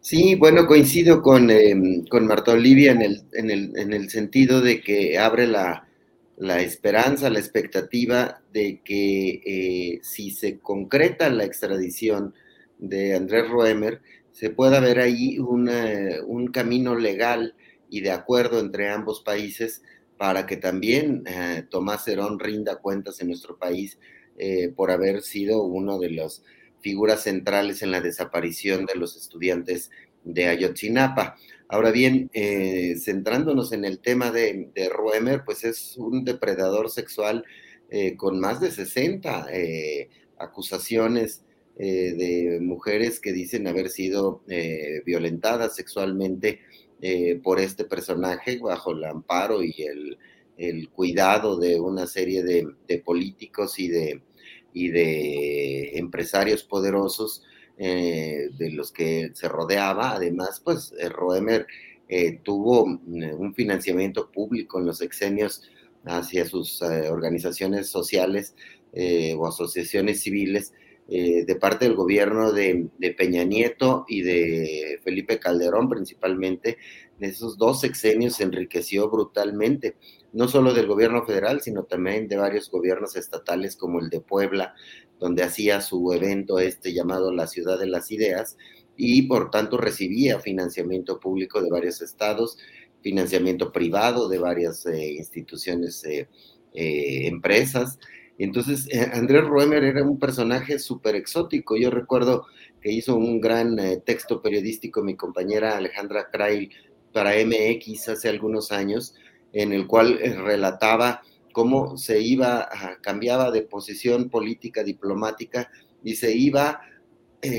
Sí, bueno, coincido con, em, con Marta Olivia en el, en, el, en el, sentido de que abre la, la esperanza, la expectativa de que eh, si se concreta la extradición de Andrés Roemer, se pueda ver ahí un camino legal y de acuerdo entre ambos países para que también eh, Tomás Herón rinda cuentas en nuestro país eh, por haber sido uno de las figuras centrales en la desaparición de los estudiantes de Ayotzinapa. Ahora bien, eh, centrándonos en el tema de, de, Roemer, pues es un depredador sexual con más de 60 acusaciones eh, de mujeres que dicen haber sido eh, violentadas sexualmente eh, por este personaje bajo el amparo y el, cuidado de una serie de, políticos y de, y de empresarios poderosos de los que se rodeaba. Además, pues Roemer tuvo un financiamiento público en los exenios hacia sus organizaciones sociales o asociaciones civiles eh, de parte del gobierno de, Peña Nieto y de Felipe Calderón principalmente, en esos dos sexenios se enriqueció brutalmente, no solo del gobierno federal, sino también de varios gobiernos estatales como el de Puebla, donde hacía su evento este llamado La Ciudad de las Ideas y por tanto recibía financiamiento público de varios estados, financiamiento privado de varias eh, instituciones, eh, empresas, entonces, eh, Andrés Roemer era un personaje súper exótico. Yo recuerdo que hizo un gran eh, texto periodístico mi compañera Alejandra Krail para MX hace algunos años, en el cual eh, relataba cómo se iba, cambiaba de posición política, diplomática, y se iba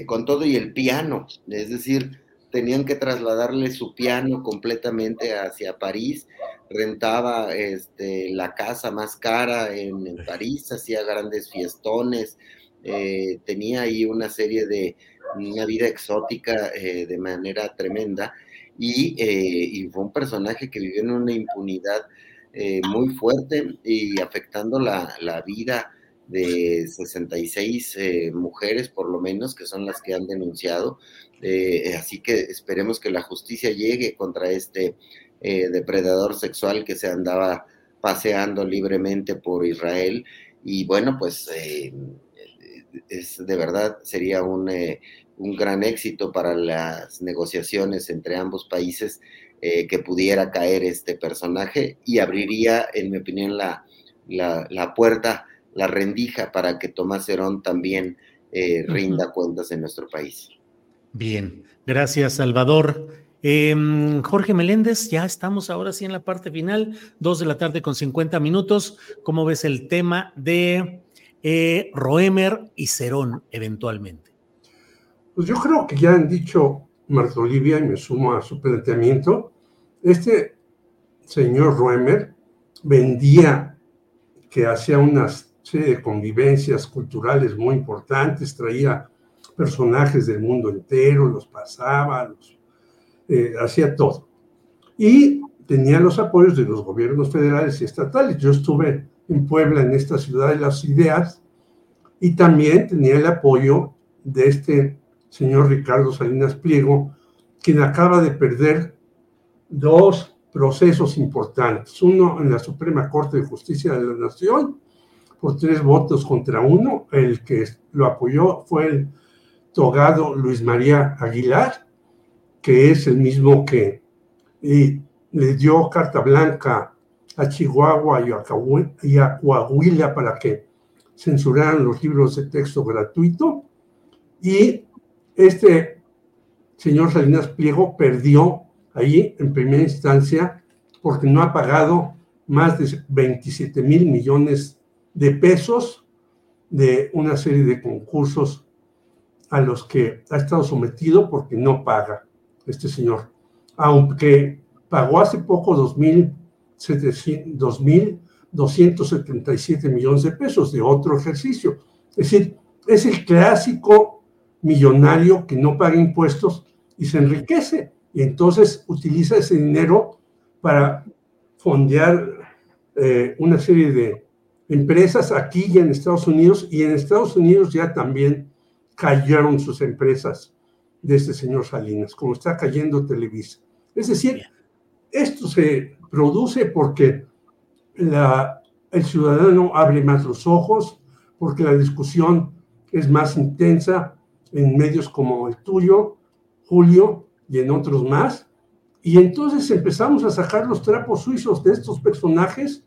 con todo y el piano, es decir, tenían que trasladarle su piano completamente hacia París, rentaba este, la casa más cara en, París, hacía grandes fiestones, eh, tenía ahí una serie de, una vida exótica eh, de manera tremenda y, eh, y, fue un personaje que vivió en una impunidad muy fuerte y afectando la, la vida de 66 mujeres por lo menos, que son las que han denunciado, eh, así que esperemos que la justicia llegue contra este eh, depredador sexual que se andaba paseando libremente por Israel. Y bueno, pues eh, es, de verdad sería un, un, gran éxito para las negociaciones entre ambos países que pudiera caer este personaje y abriría, en mi opinión, la, la, puerta, la rendija para que Tomás Herón también eh, rinda cuentas en nuestro país. Bien, gracias Salvador. Em, Jorge Meléndez, ya estamos ahora sí en la parte final, dos de la tarde con 50 minutos. ¿Cómo ves el tema de eh, Roemer y Cerón eventualmente? Pues yo creo que ya han dicho Marta Olivia, y me sumo a su planteamiento, este señor Roemer vendía que hacía una serie de convivencias culturales muy importantes, traía personajes del mundo entero, los pasaba, los, eh, hacía todo. Y tenía los apoyos de los gobiernos federales y estatales. Yo estuve en Puebla, en esta ciudad de las ideas, y también tenía el apoyo de este señor Ricardo Salinas Pliego, quien acaba de perder dos procesos importantes. Uno en la Suprema Corte de Justicia de la Nación, por tres votos contra uno. El que lo apoyó fue el togado Luis María Aguilar, que es el mismo que le dio carta blanca a Chihuahua y a Coahuila para que censuraran los libros de texto gratuito. Y este señor Salinas Pliego perdió ahí en primera instancia porque no ha pagado más de 27 mil millones de pesos de una serie de concursos a los que ha estado sometido porque no paga este señor, aunque pagó hace poco 2.277 millones de pesos de otro ejercicio. Es decir, es el clásico millonario que no paga impuestos y se enriquece. Y entonces utiliza ese dinero para fondear eh, una serie de empresas aquí y en Estados Unidos. Y en Estados Unidos ya también cayeron sus empresas de este señor Salinas, como está cayendo Televisa. Es decir, esto se produce porque la, el ciudadano abre más los ojos, porque la discusión es más intensa, en medios como el tuyo, Julio, y en otros más. Y entonces empezamos a sacar los trapos suizos de estos personajes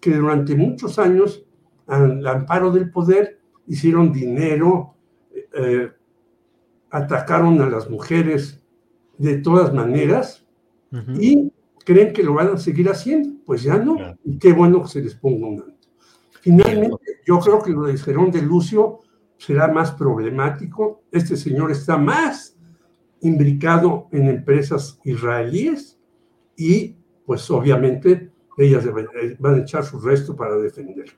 que durante muchos años, al amparo del poder, hicieron dinero, eh, atacaron a las mujeres de todas maneras y creen que lo van a seguir haciendo. Pues ya no, y qué bueno que se les ponga un alto. Finalmente, yo creo que lo de Gerón de Lucio será más problemático. Este señor está más imbricado en empresas israelíes y pues obviamente ellas eh, van a echar su resto para defenderlo.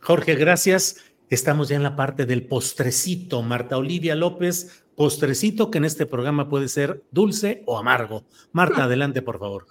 Jorge, gracias. Estamos ya en la parte del postrecito. Marta Olivia López, postrecito que en este programa puede ser dulce o amargo. Marta, *laughs* adelante, por favor.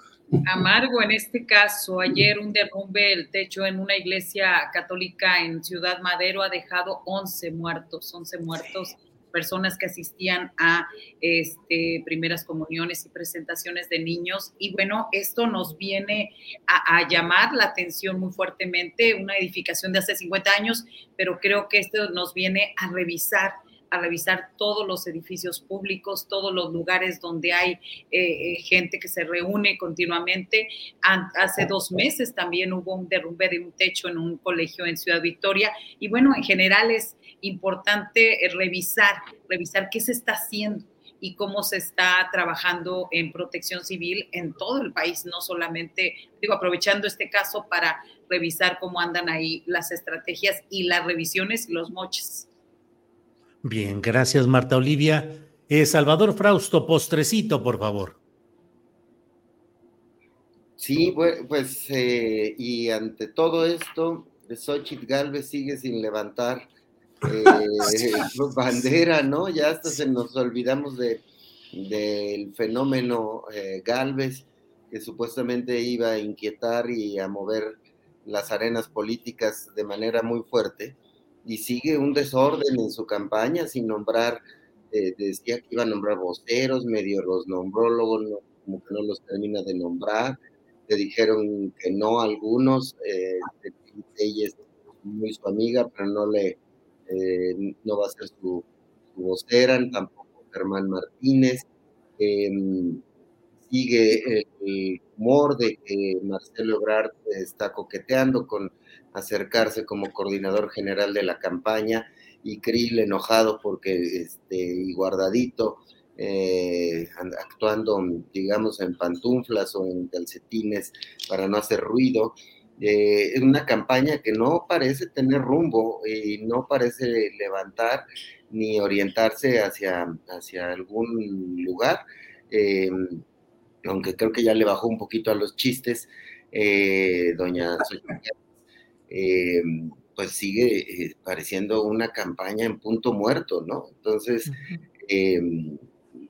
Amargo en este caso. Ayer un derrumbe del techo en una iglesia católica en Ciudad Madero ha dejado 11 muertos, 11 muertos personas que asistían a este, primeras comuniones y presentaciones de niños. Y bueno, esto nos viene a, a, llamar la atención muy fuertemente, una edificación de hace 50 años, pero creo que esto nos viene a revisar a revisar todos los edificios públicos, todos los lugares donde hay eh, eh, gente que se reúne continuamente. hace dos meses también hubo un derrumbe de un techo en un colegio en Ciudad Victoria. Y bueno, en general es importante eh, revisar, revisar qué se está haciendo y cómo se está trabajando en protección civil en todo el país, no solamente, digo, aprovechando este caso para revisar cómo andan ahí las estrategias y las revisiones y los moches. Bien, gracias Marta Olivia. Eh, Salvador Frausto, postrecito, por favor. Sí, pues, eh, y ante todo esto, Xochitl Galvez sigue sin levantar eh, *laughs* bandera, ¿no? Ya hasta se nos olvidamos de, del fenómeno Galvez, que supuestamente iba a inquietar y a mover las arenas políticas de manera muy fuerte y sigue un desorden en su campaña sin nombrar, eh, decía que iba a nombrar voceros, medio los nombró, luego como que no los termina de nombrar, le dijeron que no algunos, eh, ella es muy su amiga, pero no le, eh, no va a ser su, vocera, tampoco Germán Martínez. Em, sigue el humor de que Marcelo Ebrard está coqueteando con acercarse como coordinador general de la campaña y Krill enojado porque este, y guardadito eh, actuando, digamos, en pantuflas o en calcetines para no hacer ruido. Eh, es una campaña que no parece tener rumbo y no parece levantar ni orientarse hacia, hacia algún lugar, eh, aunque creo que ya le bajó un poquito a los chistes, doña pues sigue pareciendo una campaña en punto muerto, ¿no? Entonces,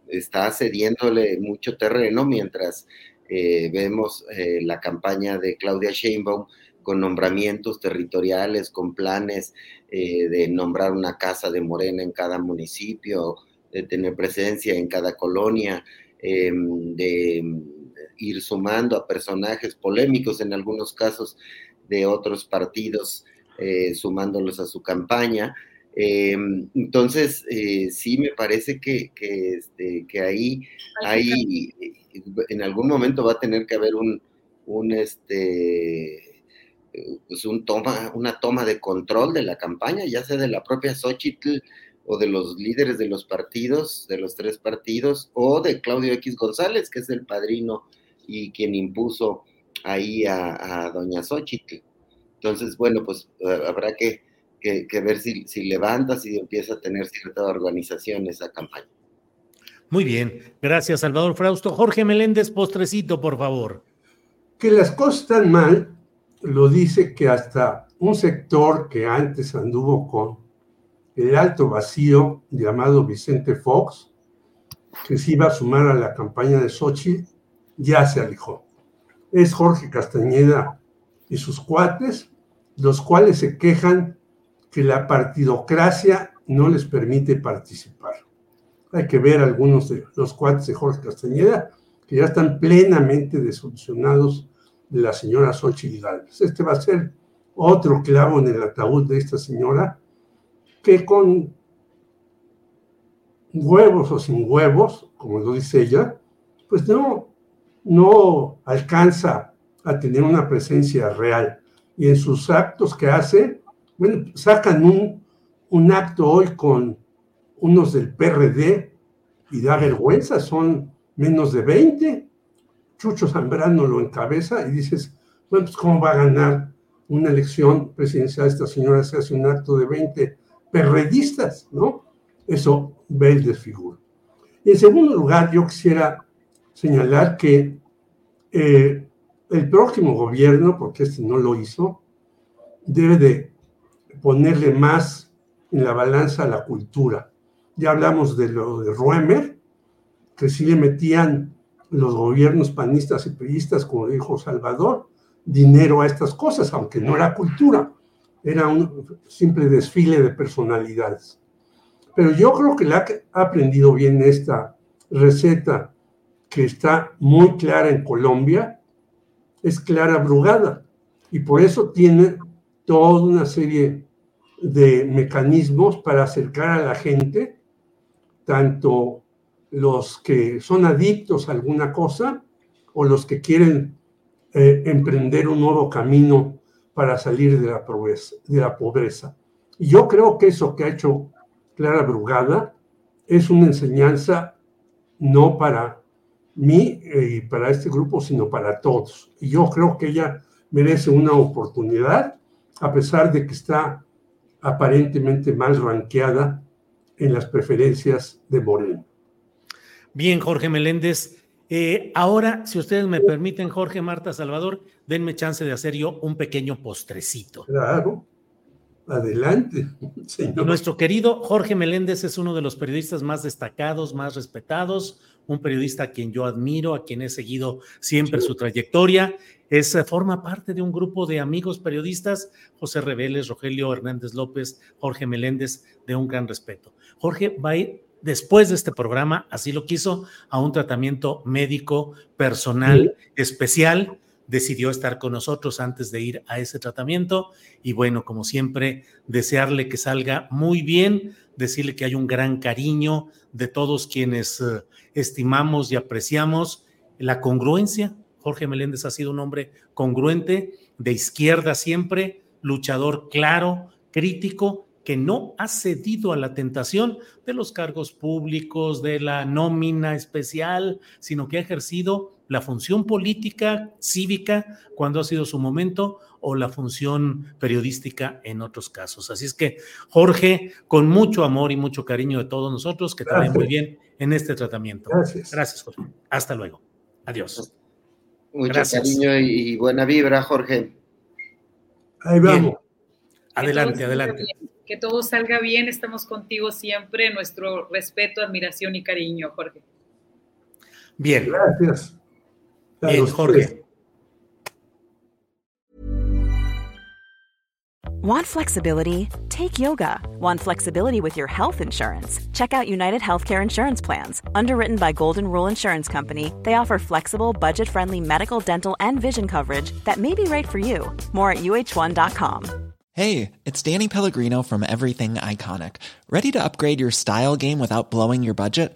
está cediéndole mucho terreno mientras eh, vemos eh, la campaña de Claudia Sheinbaum con nombramientos territoriales, con planes eh, de nombrar una casa de Morena en cada municipio, de tener presencia en cada colonia, em, de ir sumando a personajes polémicos en algunos casos de otros partidos, sumándolos a su campaña. Eh, entonces, eh, sí me parece que, este, que ahí, ahí en algún momento va a tener que haber un, un este, pues un toma, una toma de control de la campaña, ya sea de la propia Xochitl o de los líderes de los partidos, de los tres partidos, o de Claudio X González, que es el padrino y quien impuso ahí a, a doña Xochitl. Entonces, bueno, pues habrá que que, ver si, si levanta, si empieza a tener cierta organización esa campaña. Muy bien, gracias Salvador Frausto. Jorge Meléndez, postrecito, por favor. Que las cosas están mal, lo dice que hasta un sector que antes anduvo con el alto vacío llamado Vicente Fox, que se iba a sumar a la campaña de Sochi, ya se alejó. Es Jorge Castañeda y sus cuates, los cuales se quejan que la partidocracia no les permite participar. Hay que ver algunos de los cuates de Jorge Castañeda que ya están plenamente desolucionados de la señora Xochitl Gálvez. Este va a ser otro clavo en el ataúd de esta señora que con huevos o sin huevos, como lo dice ella, pues no, no alcanza a tener una presencia real. Y en sus actos que hace, bueno, sacan un, un acto hoy con unos del PRD y da vergüenza, son menos de 20. Chucho Zambrano lo encabeza y dices, bueno, pues ¿cómo va a ganar una elección presidencial esta señora si hace un acto de 20 perredistas, ¿no? Eso ve el desfiguro. En segundo lugar, yo quisiera señalar que eh, el próximo gobierno, porque este no lo hizo, debe de ponerle más en la balanza a la cultura. Ya hablamos de lo de Roemer, que sí le metían los gobiernos panistas y periodistas, como dijo Salvador, dinero a estas cosas, aunque no era cultura, era un simple desfile de personalidades. Pero yo creo que la ha aprendido bien esta receta que está muy clara en Colombia, es Clara Brugada, y por eso tiene toda una serie de mecanismos para acercar a la gente, tanto los que son adictos a alguna cosa o los que quieren eh, emprender un nuevo camino para salir de la, pobreza, de la pobreza. Y yo creo que eso que ha hecho Clara Brugada es una enseñanza no para mí eh, y para este grupo, sino para todos. Y yo creo que ella merece una oportunidad, a pesar de que está aparentemente más ranqueada en las preferencias de Moreno. Bien, Jorge Meléndez. Eh, ahora, si ustedes me permiten, Jorge, Marta, Salvador, denme chance de hacer yo un pequeño postrecito. Claro. Adelante, señor. Nuestro querido Jorge Meléndez es uno de los periodistas más destacados, más respetados, un periodista a quien yo admiro, a quien he seguido siempre su trayectoria. Es, eh, forma parte de un grupo de amigos periodistas, José Reveles, Rogelio Hernández López, Jorge Meléndez, de un gran respeto. Jorge va a ir después de este programa, así lo quiso, a un tratamiento médico personal especial. Decidió estar con nosotros antes de ir a ese tratamiento. Y bueno, como siempre, desearle que salga muy bien, decirle que hay un gran cariño de todos quienes eh, estimamos y apreciamos la congruencia. Jorge Meléndez ha sido un hombre congruente, de izquierda siempre, luchador claro, crítico, que no ha cedido a la tentación de los cargos públicos, de la nómina especial, sino que ha ejercido la función política, cívica, cuando ha sido su momento, o la función periodística en otros casos. Así es que, Jorge, con mucho amor y mucho cariño de todos nosotros, que te vaya muy bien en este tratamiento. Gracias. Gracias, Jorge. Hasta luego. Adiós. Mucho Gracias. cariño y buena vibra, Jorge. Ahí vamos. Bien. Adelante, adelante. bien, Que todo salga bien, estamos contigo siempre, nuestro respeto, admiración y cariño, Jorge. Bien, Gracias. A bien, Jorge. Want flexibility? Take yoga. Want flexibility with your health insurance? Check out United Healthcare Insurance Plans. Underwritten by Golden Rule Insurance Company, they offer flexible, budget friendly medical, dental, and vision coverage that may be right for you. More at uh1.com. Hey, it's Danny Pellegrino from Everything Iconic. Ready to upgrade your style game without blowing your budget?